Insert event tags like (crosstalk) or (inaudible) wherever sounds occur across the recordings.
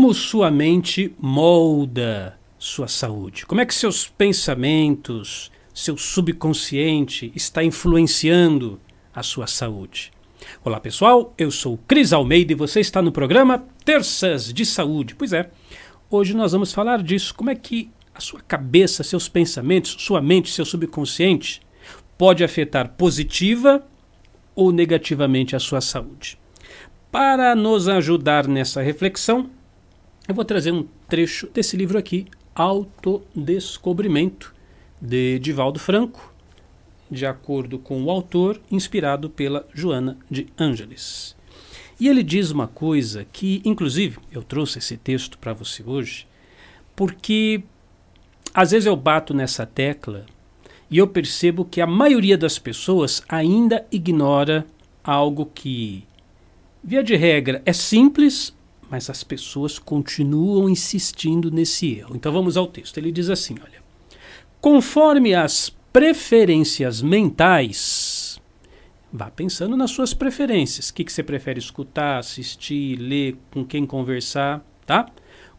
Como sua mente molda sua saúde? Como é que seus pensamentos, seu subconsciente está influenciando a sua saúde? Olá pessoal, eu sou Cris Almeida e você está no programa Terças de Saúde. Pois é, hoje nós vamos falar disso. Como é que a sua cabeça, seus pensamentos, sua mente, seu subconsciente pode afetar positiva ou negativamente a sua saúde? Para nos ajudar nessa reflexão, eu vou trazer um trecho desse livro aqui, Autodescobrimento, de Divaldo Franco, de acordo com o autor, inspirado pela Joana de Ângeles. E ele diz uma coisa que, inclusive, eu trouxe esse texto para você hoje, porque às vezes eu bato nessa tecla e eu percebo que a maioria das pessoas ainda ignora algo que Via de regra, é simples, mas as pessoas continuam insistindo nesse erro. Então vamos ao texto. Ele diz assim: olha, conforme as preferências mentais, vá pensando nas suas preferências. O que, que você prefere escutar, assistir, ler, com quem conversar, tá?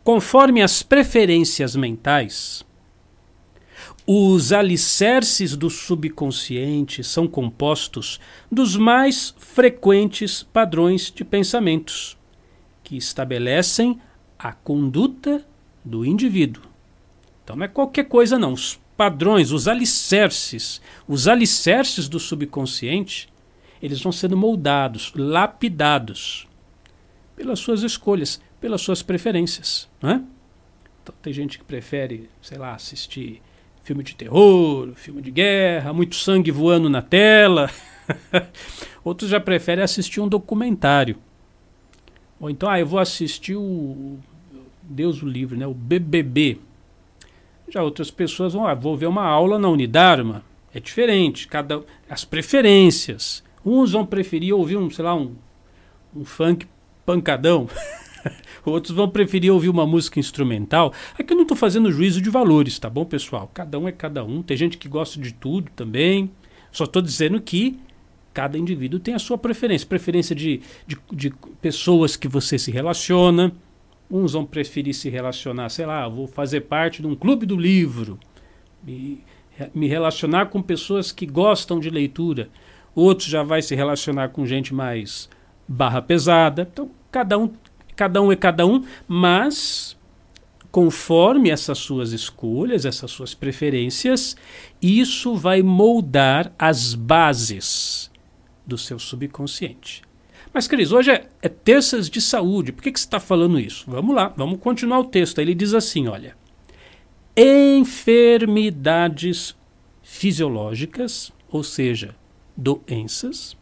Conforme as preferências mentais, os alicerces do subconsciente são compostos dos mais frequentes padrões de pensamentos, que estabelecem a conduta do indivíduo. Então não é qualquer coisa não, os padrões, os alicerces, os alicerces do subconsciente, eles vão sendo moldados, lapidados pelas suas escolhas, pelas suas preferências, não é? Então tem gente que prefere, sei lá, assistir filme de terror, filme de guerra, muito sangue voando na tela. (laughs) Outros já preferem assistir um documentário. Ou então, ah, eu vou assistir o Deus o livre, né, o BBB. Já outras pessoas vão, ah, vou ver uma aula na Unidarma. É diferente, cada as preferências. Uns vão preferir ouvir um, sei lá, um, um funk pancadão. (laughs) Outros vão preferir ouvir uma música instrumental. Aqui eu não estou fazendo juízo de valores, tá bom, pessoal? Cada um é cada um. Tem gente que gosta de tudo também. Só estou dizendo que cada indivíduo tem a sua preferência. Preferência de, de, de, pessoas que você se relaciona. Uns vão preferir se relacionar, sei lá, vou fazer parte de um clube do livro. Me, me relacionar com pessoas que gostam de leitura. Outros já vai se relacionar com gente mais barra pesada. Então, cada um cada um é cada um, mas conforme essas suas escolhas, essas suas preferências, isso vai moldar as bases do seu subconsciente. Mas, Cris, hoje é, é terças de saúde. Por que, que você está falando isso? Vamos lá, vamos continuar o texto. Ele diz assim: olha. Enfermidades fisiológicas, ou seja, doenças,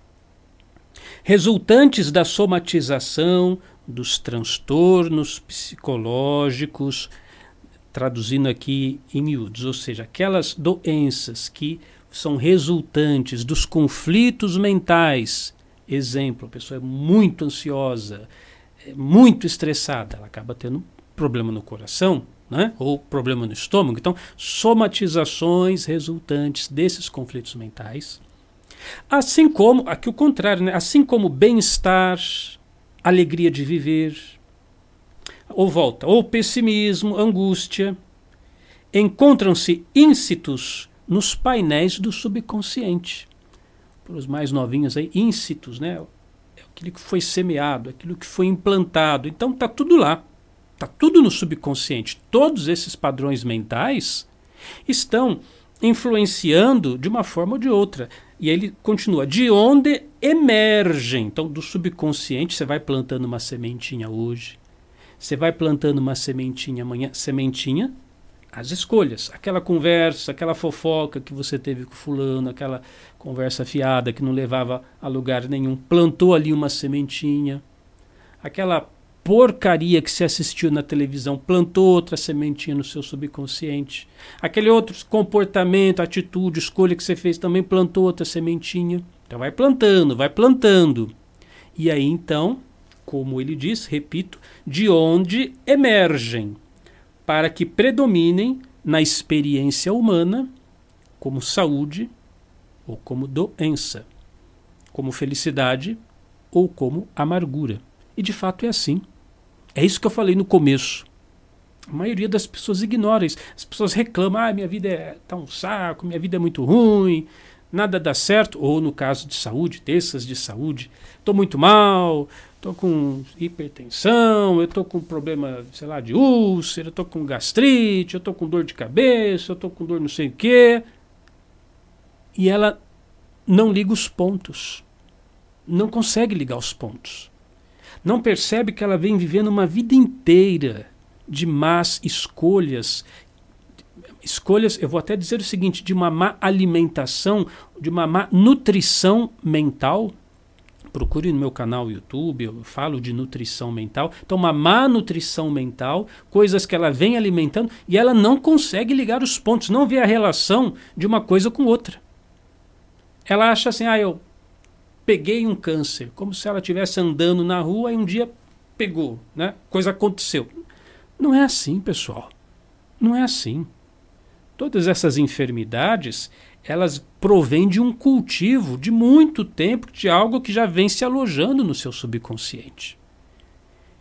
resultantes da somatização dos transtornos psicológicos, traduzindo aqui em miúdos, ou seja, aquelas doenças que são resultantes dos conflitos mentais. Exemplo, a pessoa é muito ansiosa, é muito estressada, ela acaba tendo problema no coração, né? ou problema no estômago. Então, somatizações resultantes desses conflitos mentais. Assim como, aqui o contrário, né? assim como bem-estar, alegria de viver, ou volta, ou pessimismo, angústia, encontram-se íncitos nos painéis do subconsciente. Para os mais novinhos aí, íncitos, né? É aquilo que foi semeado, aquilo que foi implantado. Então está tudo lá. Está tudo no subconsciente. Todos esses padrões mentais estão influenciando de uma forma ou de outra. E ele continua: de onde emergem? Então, do subconsciente, você vai plantando uma sementinha hoje, você vai plantando uma sementinha amanhã, sementinha, as escolhas, aquela conversa, aquela fofoca que você teve com fulano, aquela conversa fiada que não levava a lugar nenhum, plantou ali uma sementinha, aquela porcaria que se assistiu na televisão plantou outra sementinha no seu subconsciente. Aquele outro comportamento, atitude, escolha que você fez também plantou outra sementinha. Então vai plantando, vai plantando. E aí então, como ele diz, repito, de onde emergem para que predominem na experiência humana como saúde ou como doença, como felicidade ou como amargura. E de fato é assim. É isso que eu falei no começo. A maioria das pessoas ignora isso. As pessoas reclamam: ah, minha vida é tá um saco, minha vida é muito ruim, nada dá certo. Ou no caso de saúde, terças de saúde, estou muito mal, estou com hipertensão, eu estou com problema, sei lá, de úlcera, estou com gastrite, eu estou com dor de cabeça, eu estou com dor não sei o quê. E ela não liga os pontos. Não consegue ligar os pontos. Não percebe que ela vem vivendo uma vida inteira de más escolhas. Escolhas, eu vou até dizer o seguinte: de uma má alimentação, de uma má nutrição mental. Procure no meu canal YouTube, eu falo de nutrição mental. Então, uma má nutrição mental, coisas que ela vem alimentando e ela não consegue ligar os pontos, não vê a relação de uma coisa com outra ela acha assim, ah, eu peguei um câncer, como se ela estivesse andando na rua e um dia pegou, né? Coisa aconteceu. Não é assim, pessoal. Não é assim. Todas essas enfermidades, elas provêm de um cultivo de muito tempo, de algo que já vem se alojando no seu subconsciente.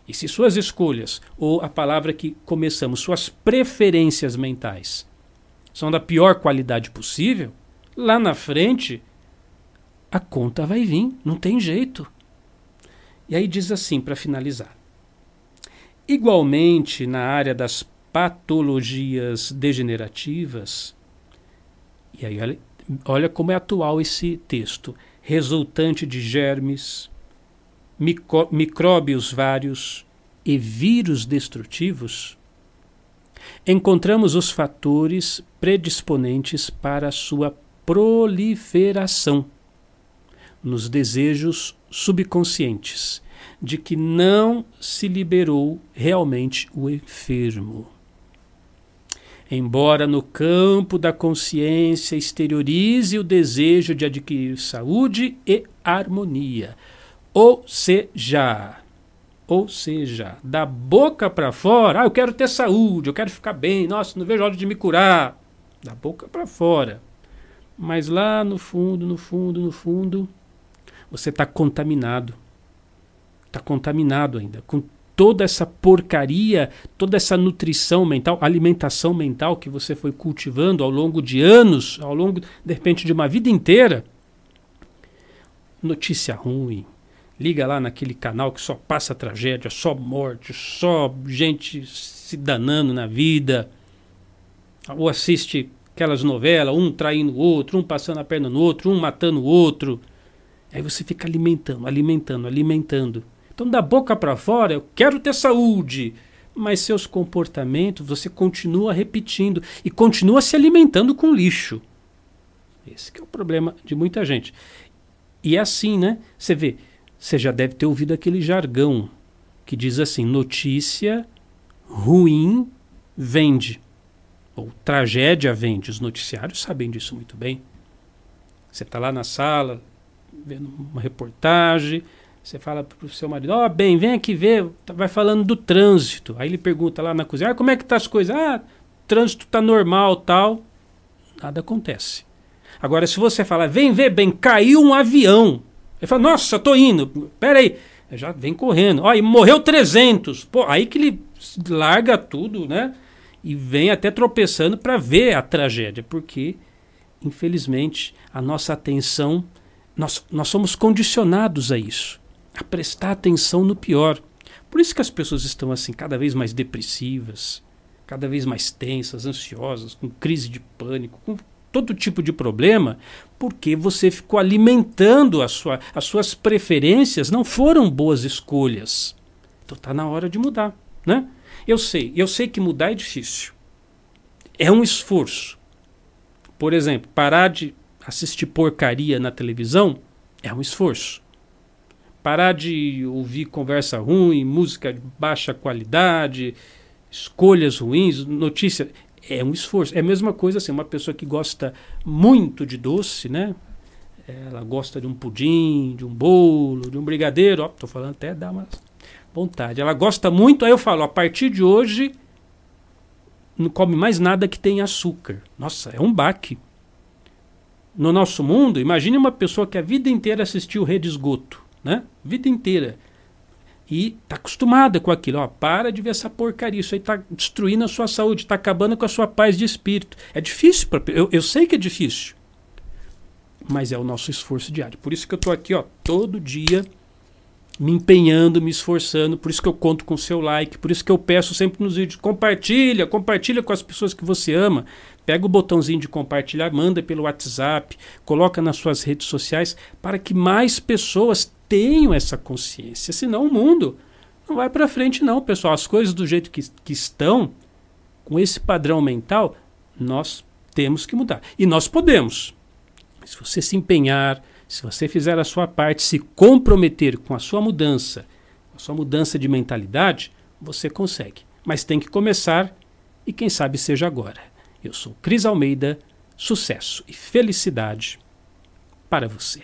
E se suas escolhas, ou a palavra que começamos, suas preferências mentais, são da pior qualidade possível, lá na frente a conta vai vir, não tem jeito. E aí diz assim, para finalizar. Igualmente, na área das patologias degenerativas, e aí olha, olha como é atual esse texto, resultante de germes, micro, micróbios vários e vírus destrutivos, encontramos os fatores predisponentes para sua proliferação nos desejos subconscientes de que não se liberou realmente o enfermo. Embora no campo da consciência exteriorize o desejo de adquirir saúde e harmonia, ou seja, ou seja, da boca para fora, ah, eu quero ter saúde, eu quero ficar bem, nossa, não vejo hora de me curar. Da boca para fora. Mas lá no fundo, no fundo, no fundo, você está contaminado. Está contaminado ainda com toda essa porcaria, toda essa nutrição mental, alimentação mental que você foi cultivando ao longo de anos, ao longo, de repente, de uma vida inteira. Notícia ruim. Liga lá naquele canal que só passa tragédia, só morte, só gente se danando na vida. Ou assiste aquelas novelas, um traindo o outro, um passando a perna no outro, um matando o outro. Aí você fica alimentando, alimentando, alimentando. Então, da boca para fora, eu quero ter saúde. Mas seus comportamentos você continua repetindo e continua se alimentando com lixo. Esse é o problema de muita gente. E é assim, né? Você vê, você já deve ter ouvido aquele jargão que diz assim: notícia ruim vende. Ou tragédia vende. Os noticiários sabem disso muito bem. Você está lá na sala, vendo uma reportagem, você fala para o seu marido, ó, oh, bem, vem aqui ver, tá, vai falando do trânsito. Aí ele pergunta lá na cozinha, ah, como é que tá as coisas? Ah, trânsito tá normal, tal. Nada acontece. Agora, se você falar, vem ver, bem, caiu um avião. Ele fala, nossa, tô indo, peraí. Já vem correndo. Ó, e morreu 300. Pô, aí que ele larga tudo, né? E vem até tropeçando para ver a tragédia, porque, infelizmente, a nossa atenção nós, nós somos condicionados a isso, a prestar atenção no pior. Por isso que as pessoas estão assim, cada vez mais depressivas, cada vez mais tensas, ansiosas, com crise de pânico, com todo tipo de problema, porque você ficou alimentando a sua, as suas preferências, não foram boas escolhas. Então está na hora de mudar, né? Eu sei, eu sei que mudar é difícil. É um esforço. Por exemplo, parar de assistir porcaria na televisão é um esforço. Parar de ouvir conversa ruim, música de baixa qualidade, escolhas ruins, notícia, é um esforço. É a mesma coisa assim, uma pessoa que gosta muito de doce, né? Ela gosta de um pudim, de um bolo, de um brigadeiro, ó, tô falando até dá uma vontade. Ela gosta muito, aí eu falo, a partir de hoje não come mais nada que tenha açúcar. Nossa, é um baque no nosso mundo, imagine uma pessoa que a vida inteira assistiu Rede Esgoto, né? Vida inteira. e está acostumada com aquilo. Ó, para de ver essa porcaria, isso aí está destruindo a sua saúde, está acabando com a sua paz de espírito. É difícil, pra, eu, eu sei que é difícil, mas é o nosso esforço diário. Por isso que eu estou aqui ó, todo dia me empenhando, me esforçando, por isso que eu conto com o seu like, por isso que eu peço sempre nos vídeos, compartilha, compartilha com as pessoas que você ama, pega o botãozinho de compartilhar, manda pelo WhatsApp, coloca nas suas redes sociais, para que mais pessoas tenham essa consciência, senão o mundo não vai para frente não, pessoal, as coisas do jeito que, que estão, com esse padrão mental, nós temos que mudar, e nós podemos, se você se empenhar, se você fizer a sua parte, se comprometer com a sua mudança, a sua mudança de mentalidade, você consegue. Mas tem que começar e quem sabe seja agora. Eu sou Cris Almeida, sucesso e felicidade para você.